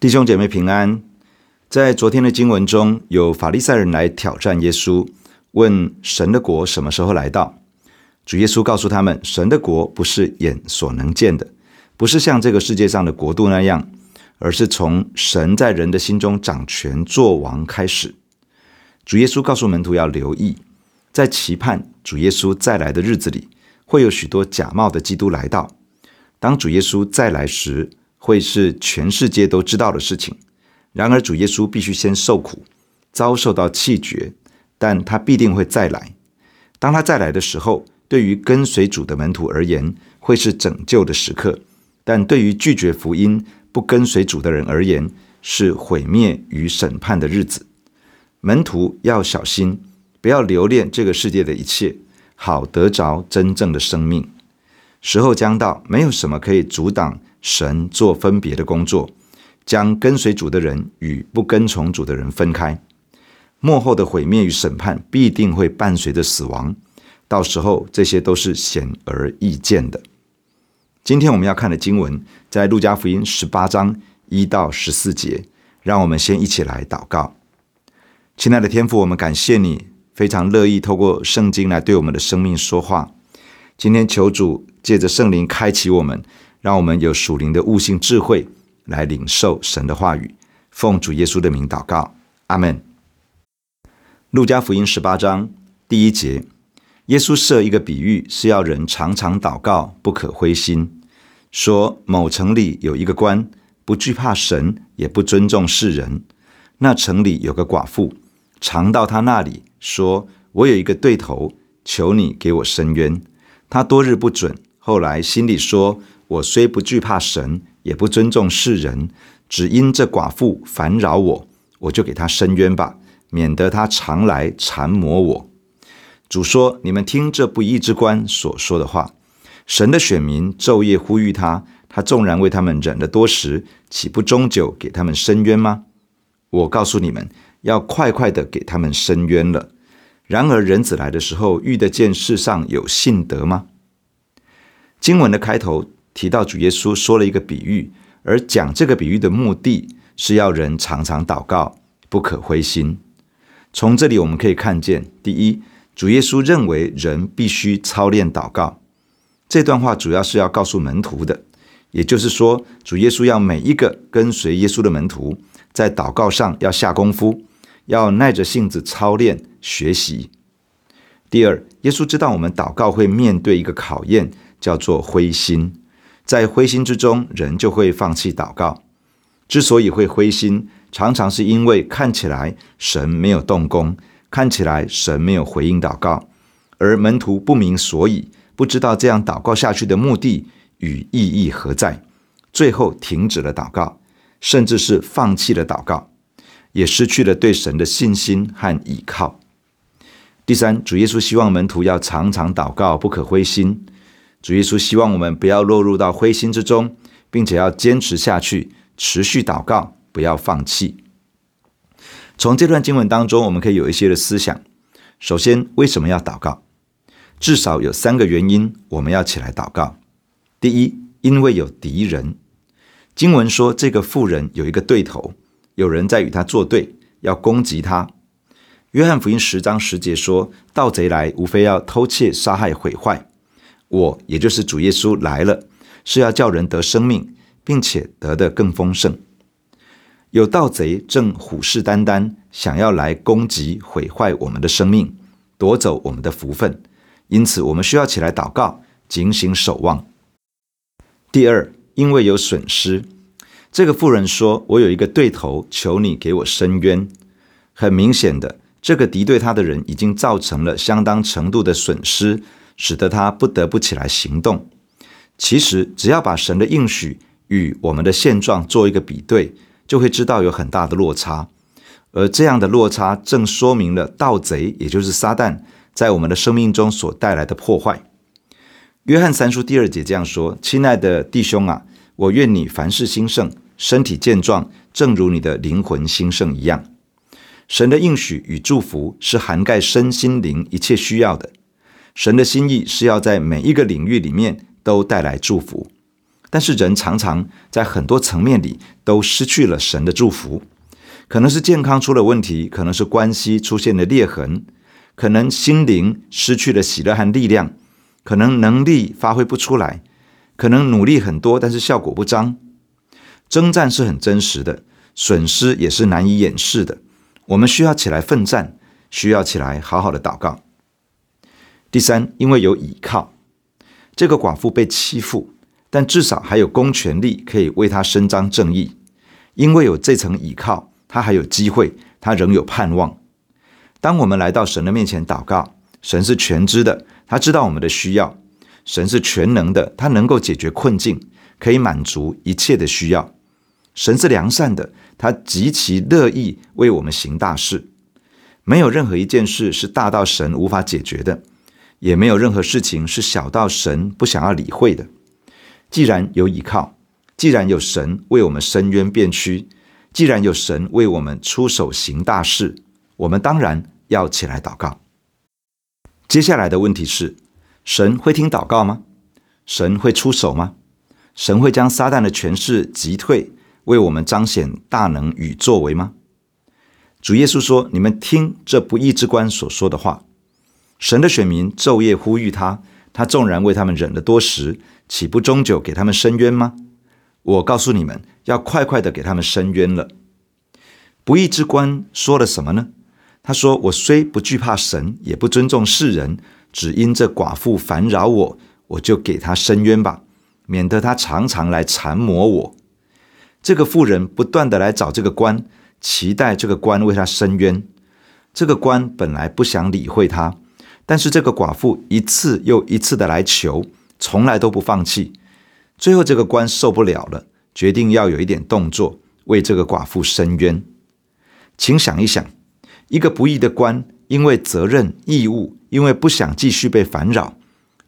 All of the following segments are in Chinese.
弟兄姐妹平安。在昨天的经文中，有法利赛人来挑战耶稣，问神的国什么时候来到。主耶稣告诉他们，神的国不是眼所能见的，不是像这个世界上的国度那样，而是从神在人的心中掌权作王开始。主耶稣告诉门徒要留意，在期盼主耶稣再来的日子里，会有许多假冒的基督来到。当主耶稣再来时，会是全世界都知道的事情。然而，主耶稣必须先受苦，遭受到弃绝，但他必定会再来。当他再来的时候，对于跟随主的门徒而言，会是拯救的时刻；但对于拒绝福音、不跟随主的人而言，是毁灭与审判的日子。门徒要小心，不要留恋这个世界的一切，好得着真正的生命。时候将到，没有什么可以阻挡。神做分别的工作，将跟随主的人与不跟从主的人分开。幕后的毁灭与审判必定会伴随着死亡，到时候这些都是显而易见的。今天我们要看的经文在路加福音十八章一到十四节，让我们先一起来祷告。亲爱的天父，我们感谢你，非常乐意透过圣经来对我们的生命说话。今天求主借着圣灵开启我们。让我们有属灵的悟性智慧来领受神的话语，奉主耶稣的名祷告，阿门。路加福音十八章第一节，耶稣设一个比喻，是要人常常祷告，不可灰心。说某城里有一个官，不惧怕神，也不尊重世人。那城里有个寡妇，常到他那里说：“我有一个对头，求你给我伸冤。”他多日不准，后来心里说。我虽不惧怕神，也不尊重世人，只因这寡妇烦扰我，我就给她伸冤吧，免得她常来缠磨我。主说：“你们听这不义之官所说的话。神的选民昼夜呼吁他，他纵然为他们忍了多时，岂不终久给他们伸冤吗？我告诉你们，要快快的给他们伸冤了。然而人子来的时候，遇得见世上有信德吗？”经文的开头。提到主耶稣说了一个比喻，而讲这个比喻的目的是要人常常祷告，不可灰心。从这里我们可以看见，第一，主耶稣认为人必须操练祷告。这段话主要是要告诉门徒的，也就是说，主耶稣要每一个跟随耶稣的门徒在祷告上要下功夫，要耐着性子操练学习。第二，耶稣知道我们祷告会面对一个考验，叫做灰心。在灰心之中，人就会放弃祷告。之所以会灰心，常常是因为看起来神没有动工，看起来神没有回应祷告，而门徒不明所以，不知道这样祷告下去的目的与意义何在，最后停止了祷告，甚至是放弃了祷告，也失去了对神的信心和依靠。第三，主耶稣希望门徒要常常祷告，不可灰心。主耶稣希望我们不要落入到灰心之中，并且要坚持下去，持续祷告，不要放弃。从这段经文当中，我们可以有一些的思想。首先，为什么要祷告？至少有三个原因，我们要起来祷告。第一，因为有敌人。经文说，这个妇人有一个对头，有人在与他作对，要攻击他。约翰福音十章十节说，盗贼来，无非要偷窃、杀害、毁坏。我也就是主耶稣来了，是要叫人得生命，并且得的更丰盛。有盗贼正虎视眈眈，想要来攻击、毁坏我们的生命，夺走我们的福分。因此，我们需要起来祷告，警醒守望。第二，因为有损失，这个妇人说：“我有一个对头，求你给我伸冤。”很明显的，这个敌对他的人已经造成了相当程度的损失。使得他不得不起来行动。其实，只要把神的应许与我们的现状做一个比对，就会知道有很大的落差。而这样的落差，正说明了盗贼，也就是撒旦，在我们的生命中所带来的破坏。约翰三书第二节这样说：“亲爱的弟兄啊，我愿你凡事兴盛，身体健壮，正如你的灵魂兴盛一样。”神的应许与祝福是涵盖身心灵一切需要的。神的心意是要在每一个领域里面都带来祝福，但是人常常在很多层面里都失去了神的祝福，可能是健康出了问题，可能是关系出现了裂痕，可能心灵失去了喜乐和力量，可能能力发挥不出来，可能努力很多，但是效果不彰。征战是很真实的，损失也是难以掩饰的。我们需要起来奋战，需要起来好好的祷告。第三，因为有倚靠，这个寡妇被欺负，但至少还有公权力可以为她伸张正义。因为有这层倚靠，她还有机会，她仍有盼望。当我们来到神的面前祷告，神是全知的，他知道我们的需要；神是全能的，他能够解决困境，可以满足一切的需要。神是良善的，他极其乐意为我们行大事。没有任何一件事是大到神无法解决的，也没有任何事情是小到神不想要理会的。既然有倚靠，既然有神为我们伸冤辩屈，既然有神为我们出手行大事，我们当然要起来祷告。接下来的问题是：神会听祷告吗？神会出手吗？神会将撒旦的权势击退？为我们彰显大能与作为吗？主耶稣说：“你们听这不义之官所说的话。神的选民昼夜呼吁他，他纵然为他们忍了多时，岂不终久给他们伸冤吗？我告诉你们，要快快的给他们伸冤了。不义之官说了什么呢？他说：我虽不惧怕神，也不尊重世人，只因这寡妇烦扰我，我就给他伸冤吧，免得他常常来缠磨我。”这个妇人不断地来找这个官，期待这个官为他伸冤。这个官本来不想理会他，但是这个寡妇一次又一次的来求，从来都不放弃。最后这个官受不了了，决定要有一点动作，为这个寡妇伸冤。请想一想，一个不义的官，因为责任义务，因为不想继续被烦扰，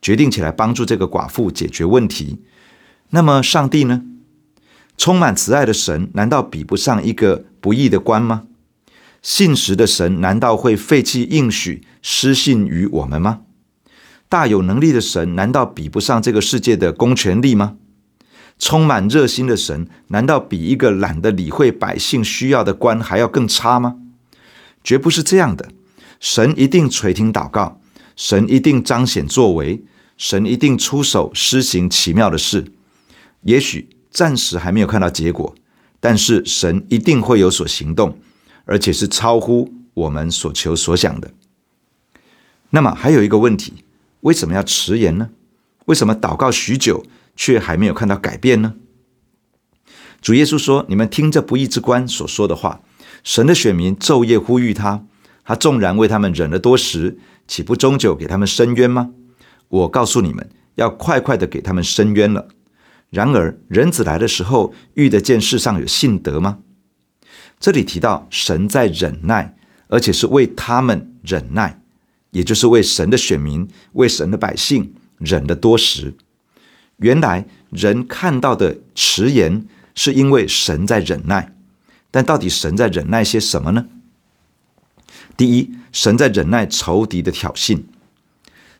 决定起来帮助这个寡妇解决问题。那么上帝呢？充满慈爱的神，难道比不上一个不义的官吗？信实的神，难道会废弃应许，失信于我们吗？大有能力的神，难道比不上这个世界的公权力吗？充满热心的神，难道比一个懒得理会百姓需要的官还要更差吗？绝不是这样的。神一定垂听祷告，神一定彰显作为，神一定出手施行奇妙的事。也许。暂时还没有看到结果，但是神一定会有所行动，而且是超乎我们所求所想的。那么还有一个问题，为什么要迟延呢？为什么祷告许久却还没有看到改变呢？主耶稣说：“你们听这不义之官所说的话，神的选民昼夜呼吁他，他纵然为他们忍了多时，岂不终久给他们伸冤吗？我告诉你们，要快快的给他们伸冤了。”然而，人子来的时候，遇得见世上有信德吗？这里提到神在忍耐，而且是为他们忍耐，也就是为神的选民、为神的百姓忍了多时。原来人看到的迟延，是因为神在忍耐。但到底神在忍耐些什么呢？第一，神在忍耐仇敌的挑衅，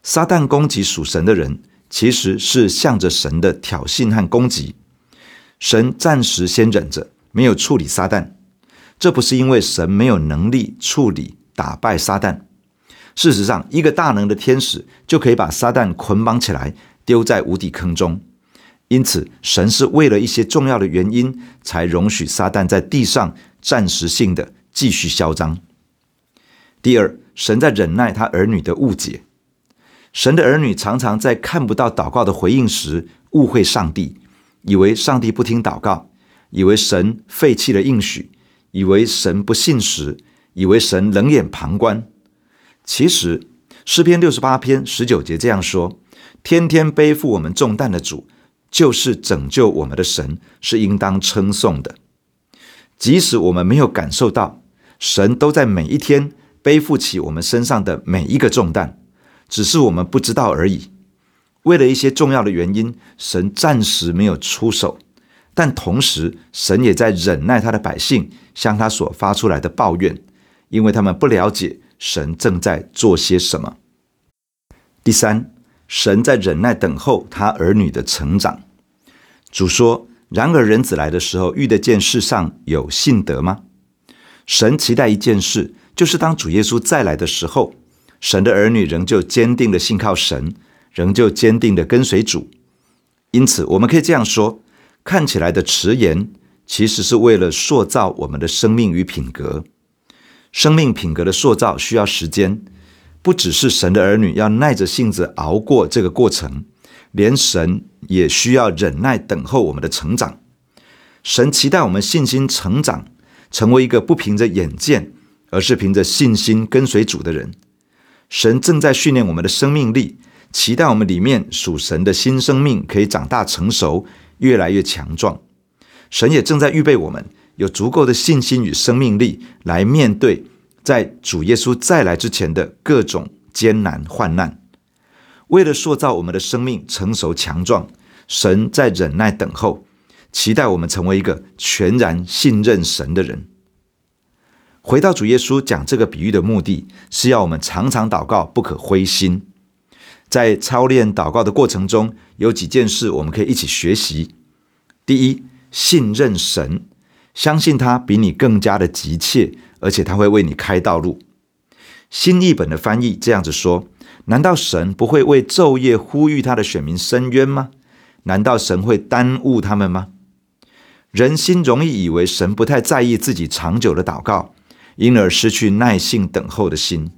撒旦攻击属神的人。其实是向着神的挑衅和攻击，神暂时先忍着，没有处理撒旦。这不是因为神没有能力处理打败撒旦。事实上，一个大能的天使就可以把撒旦捆绑起来，丢在无底坑中。因此，神是为了一些重要的原因，才容许撒旦在地上暂时性的继续嚣张。第二，神在忍耐他儿女的误解。神的儿女常常在看不到祷告的回应时误会上帝，以为上帝不听祷告，以为神废弃了应许，以为神不信实，以为神冷眼旁观。其实诗篇六十八篇十九节这样说：“天天背负我们重担的主，就是拯救我们的神，是应当称颂的。”即使我们没有感受到，神都在每一天背负起我们身上的每一个重担。只是我们不知道而已。为了一些重要的原因，神暂时没有出手，但同时，神也在忍耐他的百姓向他所发出来的抱怨，因为他们不了解神正在做些什么。第三，神在忍耐等候他儿女的成长。主说：“然而人子来的时候，遇得见世上有信德吗？”神期待一件事，就是当主耶稣再来的时候，神的儿女仍旧坚定的信靠神，仍旧坚定的跟随主。因此，我们可以这样说：看起来的迟延，其实是为了塑造我们的生命与品格。生命品格的塑造需要时间，不只是神的儿女要耐着性子熬过这个过程，连神也需要忍耐等候我们的成长。神期待我们信心成长，成为一个不凭着眼见，而是凭着信心跟随主的人。神正在训练我们的生命力，期待我们里面属神的新生命可以长大成熟，越来越强壮。神也正在预备我们。有足够的信心与生命力来面对在主耶稣再来之前的各种艰难患难。为了塑造我们的生命成熟强壮，神在忍耐等候，期待我们成为一个全然信任神的人。回到主耶稣讲这个比喻的目的是要我们常常祷告，不可灰心。在操练祷告的过程中，有几件事我们可以一起学习。第一，信任神。相信他比你更加的急切，而且他会为你开道路。新译本的翻译这样子说：难道神不会为昼夜呼吁他的选民伸冤吗？难道神会耽误他们吗？人心容易以为神不太在意自己长久的祷告，因而失去耐性等候的心。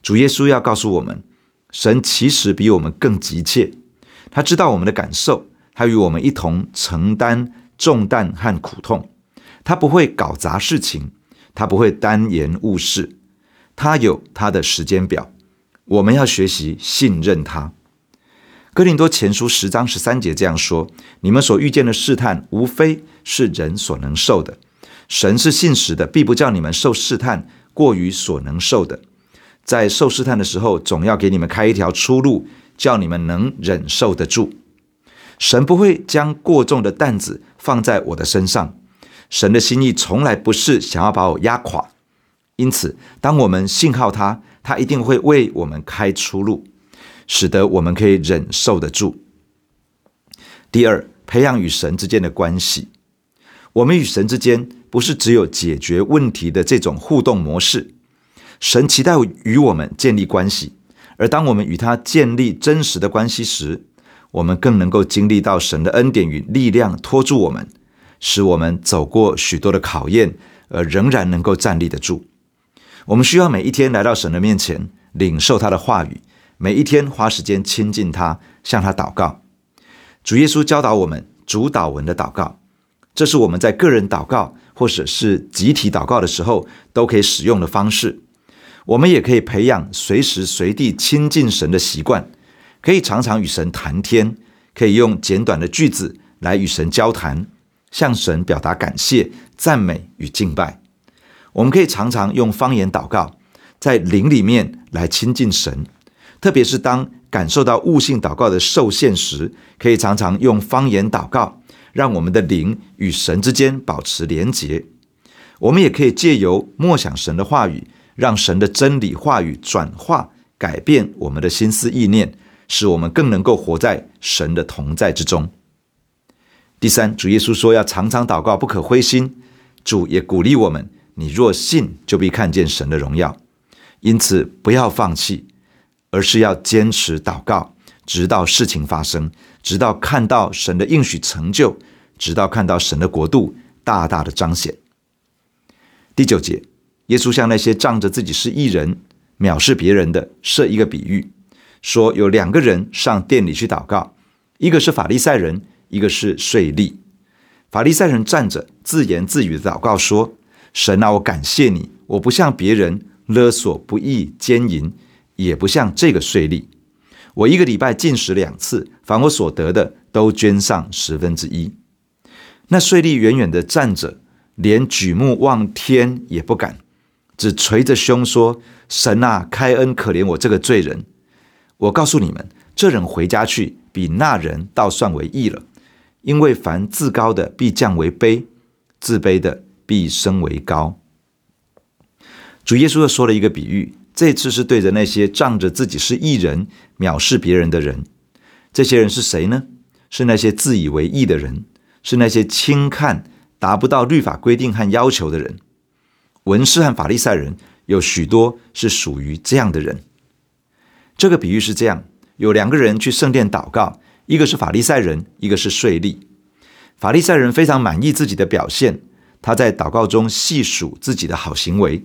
主耶稣要告诉我们，神其实比我们更急切，他知道我们的感受，他与我们一同承担重担和苦痛。他不会搞砸事情，他不会耽延误事，他有他的时间表。我们要学习信任他。哥林多前书十章十三节这样说：“你们所遇见的试探，无非是人所能受的。神是信实的，必不叫你们受试探过于所能受的。在受试探的时候，总要给你们开一条出路，叫你们能忍受得住。神不会将过重的担子放在我的身上。”神的心意从来不是想要把我压垮，因此，当我们信靠他，他一定会为我们开出路，使得我们可以忍受得住。第二，培养与神之间的关系。我们与神之间不是只有解决问题的这种互动模式，神期待与我们建立关系，而当我们与他建立真实的关系时，我们更能够经历到神的恩典与力量拖住我们。使我们走过许多的考验，而仍然能够站立得住。我们需要每一天来到神的面前，领受他的话语，每一天花时间亲近他，向他祷告。主耶稣教导我们主祷文的祷告，这是我们在个人祷告或者是集体祷告的时候都可以使用的方式。我们也可以培养随时随地亲近神的习惯，可以常常与神谈天，可以用简短的句子来与神交谈。向神表达感谢、赞美与敬拜，我们可以常常用方言祷告，在灵里面来亲近神。特别是当感受到悟性祷告的受限时，可以常常用方言祷告，让我们的灵与神之间保持连结。我们也可以借由默想神的话语，让神的真理话语转化、改变我们的心思意念，使我们更能够活在神的同在之中。第三，主耶稣说要常常祷告，不可灰心。主也鼓励我们：你若信，就必看见神的荣耀。因此，不要放弃，而是要坚持祷告，直到事情发生，直到看到神的应许成就，直到看到神的国度大大的彰显。第九节，耶稣向那些仗着自己是义人、藐视别人的设一个比喻，说有两个人上殿里去祷告，一个是法利赛人。一个是税吏，法利赛人站着自言自语的祷告说：“神啊，我感谢你，我不像别人勒索不义奸淫，也不像这个税吏。我一个礼拜进食两次，凡我所得的都捐上十分之一。”那税吏远远的站着，连举目望天也不敢，只捶着胸说：“神啊，开恩可怜我这个罪人。”我告诉你们，这人回家去，比那人倒算为义了。因为凡自高的必降为卑，自卑的必升为高。主耶稣又说了一个比喻，这次是对着那些仗着自己是义人、藐视别人的人。这些人是谁呢？是那些自以为义的人，是那些轻看达不到律法规定和要求的人。文士和法利赛人有许多是属于这样的人。这个比喻是这样：有两个人去圣殿祷告，一个是法利赛人，一个是税吏。法利赛人非常满意自己的表现，他在祷告中细数自己的好行为，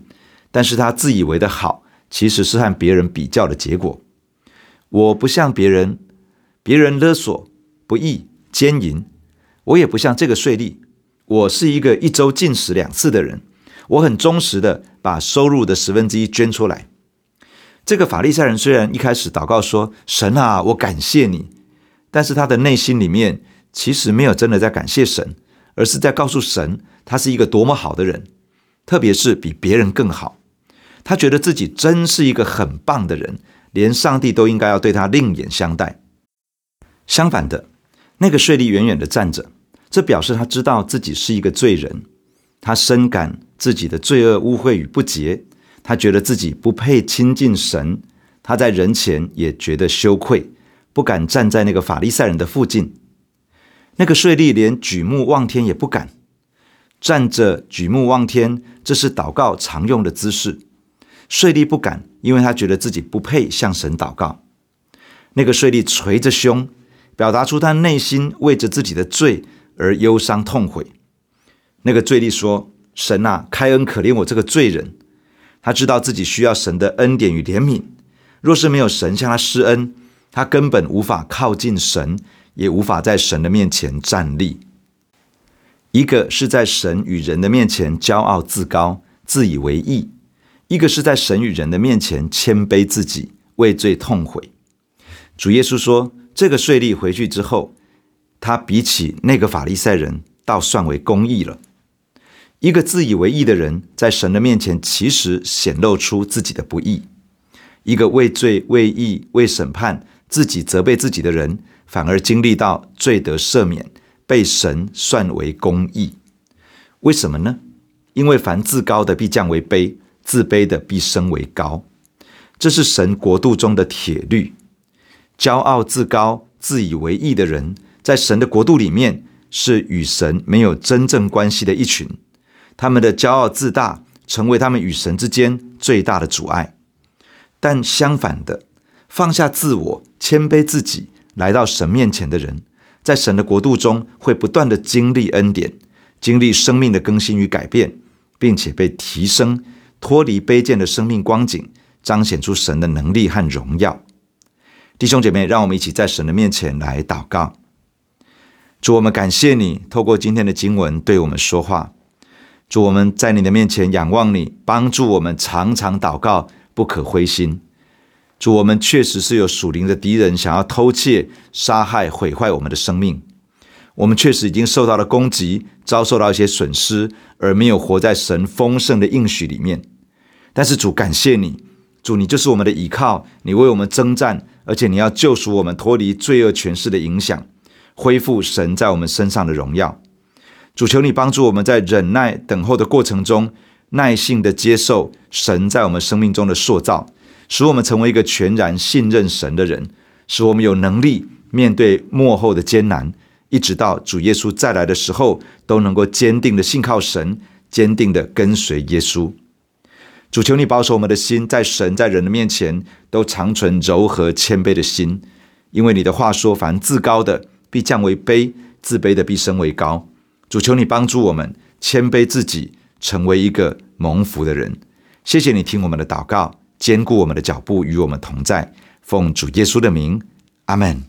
但是他自以为的好，其实是和别人比较的结果。我不像别人，别人勒索、不义、奸淫，我也不像这个税吏。我是一个一周进食两次的人，我很忠实的把收入的十分之一捐出来。这个法利赛人虽然一开始祷告说：“神啊，我感谢你。”但是他的内心里面其实没有真的在感谢神，而是在告诉神他是一个多么好的人，特别是比别人更好。他觉得自己真是一个很棒的人。连上帝都应该要对他另眼相待。相反的，那个税吏远远的站着，这表示他知道自己是一个罪人，他深感自己的罪恶、污秽与不洁，他觉得自己不配亲近神，他在人前也觉得羞愧，不敢站在那个法利赛人的附近。那个税吏连举目望天也不敢，站着举目望天，这是祷告常用的姿势。税吏不敢，因为他觉得自己不配向神祷告。那个税吏捶着胸，表达出他内心为着自己的罪而忧伤痛悔。那个罪吏说：“神啊，开恩可怜我这个罪人。”他知道自己需要神的恩典与怜悯。若是没有神向他施恩，他根本无法靠近神，也无法在神的面前站立。一个是在神与人的面前骄傲自高，自以为义。一个是在神与人的面前谦卑自己，畏罪痛悔。主耶稣说，这个税吏回去之后，他比起那个法利赛人，倒算为公义了。一个自以为义的人，在神的面前，其实显露出自己的不义；一个为罪、为义、为审判，自己责备自己的人，反而经历到罪得赦免，被神算为公义。为什么呢？因为凡自高的必降为卑。自卑的必升为高，这是神国度中的铁律。骄傲自高、自以为义的人，在神的国度里面是与神没有真正关系的一群。他们的骄傲自大，成为他们与神之间最大的阻碍。但相反的，放下自我、谦卑自己，来到神面前的人，在神的国度中会不断的经历恩典，经历生命的更新与改变，并且被提升。脱离卑贱的生命光景，彰显出神的能力和荣耀。弟兄姐妹，让我们一起在神的面前来祷告。主，我们感谢你，透过今天的经文对我们说话。主，我们在你的面前仰望你，帮助我们常常祷告，不可灰心。主，我们确实是有属灵的敌人，想要偷窃、杀害、毁坏我们的生命。我们确实已经受到了攻击，遭受到一些损失，而没有活在神丰盛的应许里面。但是主，感谢你，主，你就是我们的依靠，你为我们征战，而且你要救赎我们脱离罪恶权势的影响，恢复神在我们身上的荣耀。主，求你帮助我们在忍耐等候的过程中，耐心的接受神在我们生命中的塑造，使我们成为一个全然信任神的人，使我们有能力面对末后的艰难。一直到主耶稣再来的时候，都能够坚定的信靠神，坚定的跟随耶稣。主，求你保守我们的心，在神在人的面前都长存柔和谦卑的心，因为你的话说：“凡自高的必降为卑，自卑的必升为高。”主，求你帮助我们谦卑自己，成为一个蒙福的人。谢谢你听我们的祷告，坚固我们的脚步，与我们同在。奉主耶稣的名，阿门。